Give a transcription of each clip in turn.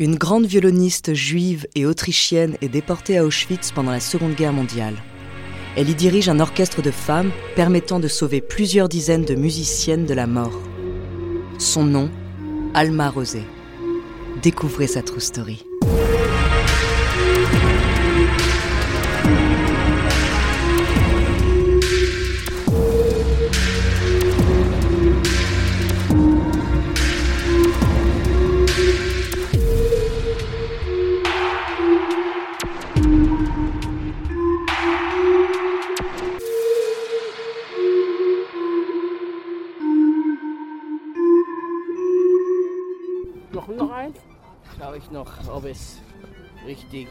Une grande violoniste juive et autrichienne est déportée à Auschwitz pendant la Seconde Guerre mondiale. Elle y dirige un orchestre de femmes permettant de sauver plusieurs dizaines de musiciennes de la mort. Son nom, Alma Rosé. Découvrez sa true story.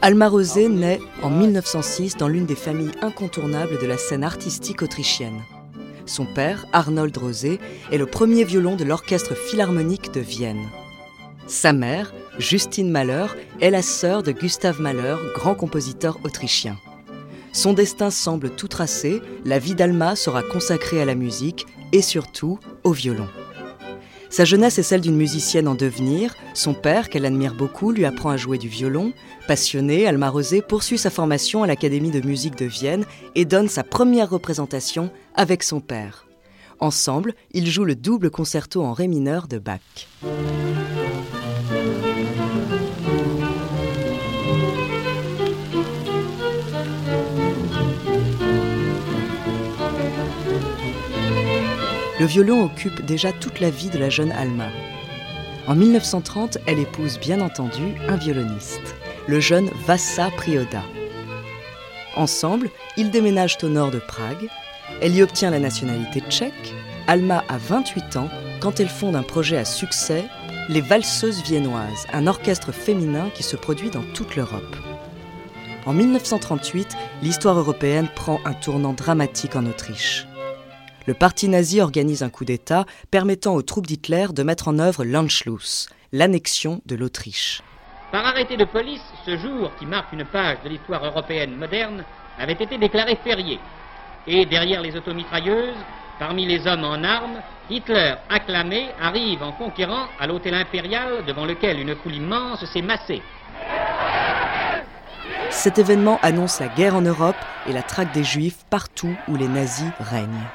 Alma Rosé naît en 1906 dans l'une des familles incontournables de la scène artistique autrichienne. Son père, Arnold Rosé, est le premier violon de l'orchestre philharmonique de Vienne. Sa mère, Justine Mahler, est la sœur de Gustav Mahler, grand compositeur autrichien. Son destin semble tout tracé, la vie d'Alma sera consacrée à la musique et surtout au violon. Sa jeunesse est celle d'une musicienne en devenir. Son père, qu'elle admire beaucoup, lui apprend à jouer du violon. Passionnée, Alma Rosé poursuit sa formation à l'Académie de musique de Vienne et donne sa première représentation avec son père. Ensemble, ils jouent le double concerto en ré mineur de Bach. Le violon occupe déjà toute la vie de la jeune Alma. En 1930, elle épouse bien entendu un violoniste, le jeune Vassa Prioda. Ensemble, ils déménagent au nord de Prague. Elle y obtient la nationalité tchèque. Alma a 28 ans quand elle fonde un projet à succès, les Valseuses viennoises, un orchestre féminin qui se produit dans toute l'Europe. En 1938, l'histoire européenne prend un tournant dramatique en Autriche le parti nazi organise un coup d'État permettant aux troupes d'Hitler de mettre en œuvre l'Anschluss, l'annexion de l'Autriche. Par arrêté de police, ce jour, qui marque une page de l'histoire européenne moderne, avait été déclaré férié. Et derrière les automitrailleuses, parmi les hommes en armes, Hitler, acclamé, arrive en conquérant à l'hôtel impérial devant lequel une foule immense s'est massée. Cet événement annonce la guerre en Europe et la traque des Juifs partout où les nazis règnent.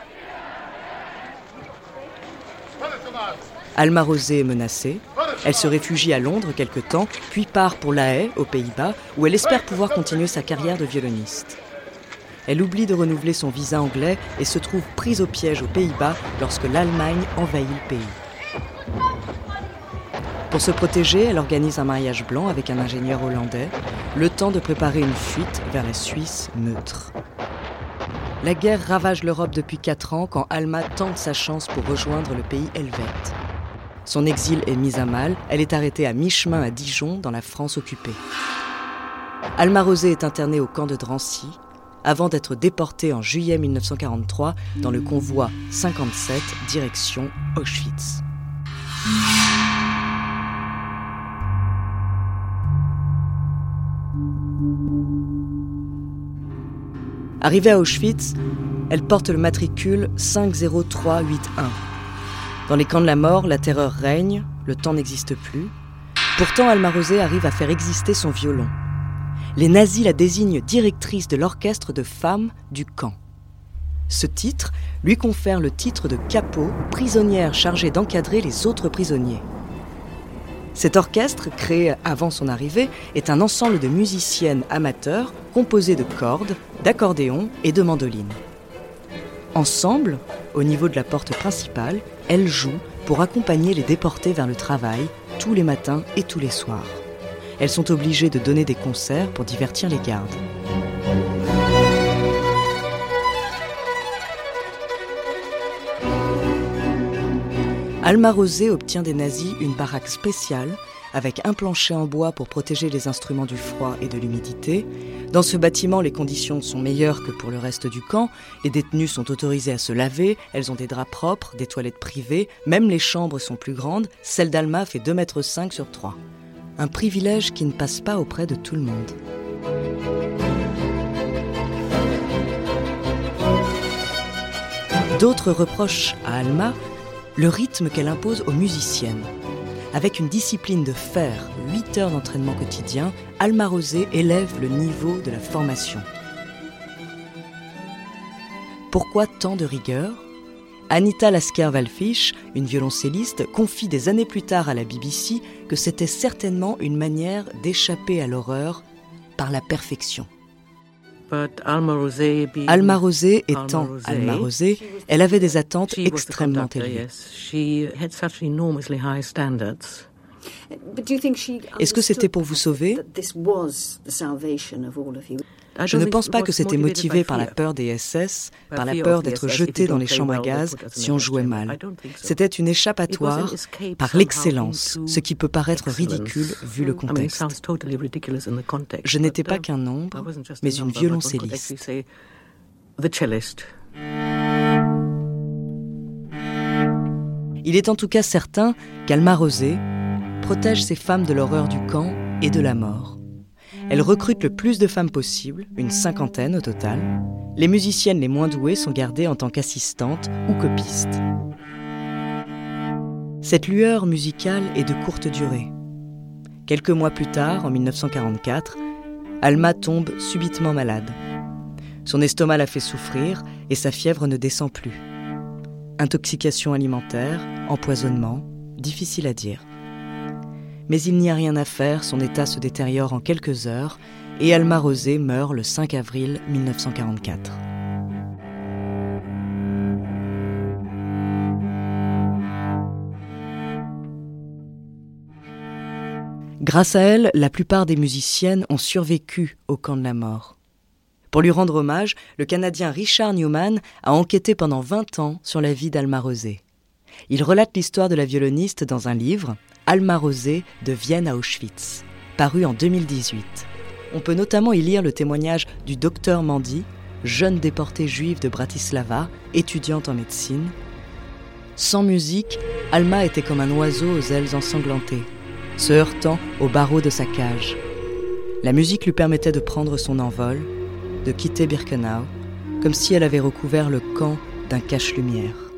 Alma Rosé est menacée. Elle se réfugie à Londres quelque temps, puis part pour La Haye, aux Pays-Bas, où elle espère pouvoir continuer sa carrière de violoniste. Elle oublie de renouveler son visa anglais et se trouve prise au piège aux Pays-Bas lorsque l'Allemagne envahit le pays. Pour se protéger, elle organise un mariage blanc avec un ingénieur hollandais, le temps de préparer une fuite vers la Suisse neutre. La guerre ravage l'Europe depuis 4 ans quand Alma tente sa chance pour rejoindre le pays helvète. Son exil est mis à mal, elle est arrêtée à mi-chemin à Dijon, dans la France occupée. Alma Rosé est internée au camp de Drancy, avant d'être déportée en juillet 1943 dans le convoi 57 direction Auschwitz. Arrivée à Auschwitz, elle porte le matricule 50381 dans les camps de la mort, la terreur règne, le temps n'existe plus. Pourtant, Alma Rosé arrive à faire exister son violon. Les nazis la désignent directrice de l'orchestre de femmes du camp. Ce titre lui confère le titre de capot, prisonnière chargée d'encadrer les autres prisonniers. Cet orchestre, créé avant son arrivée, est un ensemble de musiciennes amateurs composé de cordes, d'accordéons et de mandolines. Ensemble, au niveau de la porte principale, elles jouent pour accompagner les déportés vers le travail tous les matins et tous les soirs. Elles sont obligées de donner des concerts pour divertir les gardes. Alma Rosé obtient des nazis une baraque spéciale avec un plancher en bois pour protéger les instruments du froid et de l'humidité. Dans ce bâtiment, les conditions sont meilleures que pour le reste du camp. Les détenus sont autorisés à se laver, elles ont des draps propres, des toilettes privées, même les chambres sont plus grandes. Celle d'Alma fait 2,5 mètres sur 3. Un privilège qui ne passe pas auprès de tout le monde. D'autres reprochent à Alma le rythme qu'elle impose aux musiciennes. Avec une discipline de fer, 8 heures d'entraînement quotidien, Alma Rosé élève le niveau de la formation. Pourquoi tant de rigueur? Anita Lasker-Valfish, une violoncelliste, confie des années plus tard à la BBC que c'était certainement une manière d'échapper à l'horreur par la perfection. Alma Rosé étant Alma Rosé, elle avait des attentes extrêmement élevées. Est-ce que c'était pour vous sauver? je ne pense pas que c'était motivé par la peur des SS, par la peur d'être jeté dans les chambres à gaz si on jouait mal. C'était une échappatoire par l'excellence, ce qui peut paraître ridicule vu le contexte. Je n'étais pas qu'un nombre, mais une violoncelliste. Il est en tout cas certain qu'Alma Rosé protège ses femmes de l'horreur du camp et de la mort. Elle recrute le plus de femmes possible, une cinquantaine au total. Les musiciennes les moins douées sont gardées en tant qu'assistantes ou copistes. Cette lueur musicale est de courte durée. Quelques mois plus tard, en 1944, Alma tombe subitement malade. Son estomac la fait souffrir et sa fièvre ne descend plus. Intoxication alimentaire, empoisonnement, difficile à dire. Mais il n'y a rien à faire, son état se détériore en quelques heures et Alma Rosé meurt le 5 avril 1944. Grâce à elle, la plupart des musiciennes ont survécu au camp de la mort. Pour lui rendre hommage, le Canadien Richard Newman a enquêté pendant 20 ans sur la vie d'Alma Rosé. Il relate l'histoire de la violoniste dans un livre, Alma Rosé de Vienne à Auschwitz, paru en 2018. On peut notamment y lire le témoignage du docteur Mandy, jeune déportée juive de Bratislava, étudiante en médecine. Sans musique, Alma était comme un oiseau aux ailes ensanglantées, se heurtant aux barreaux de sa cage. La musique lui permettait de prendre son envol, de quitter Birkenau, comme si elle avait recouvert le camp d'un cache-lumière.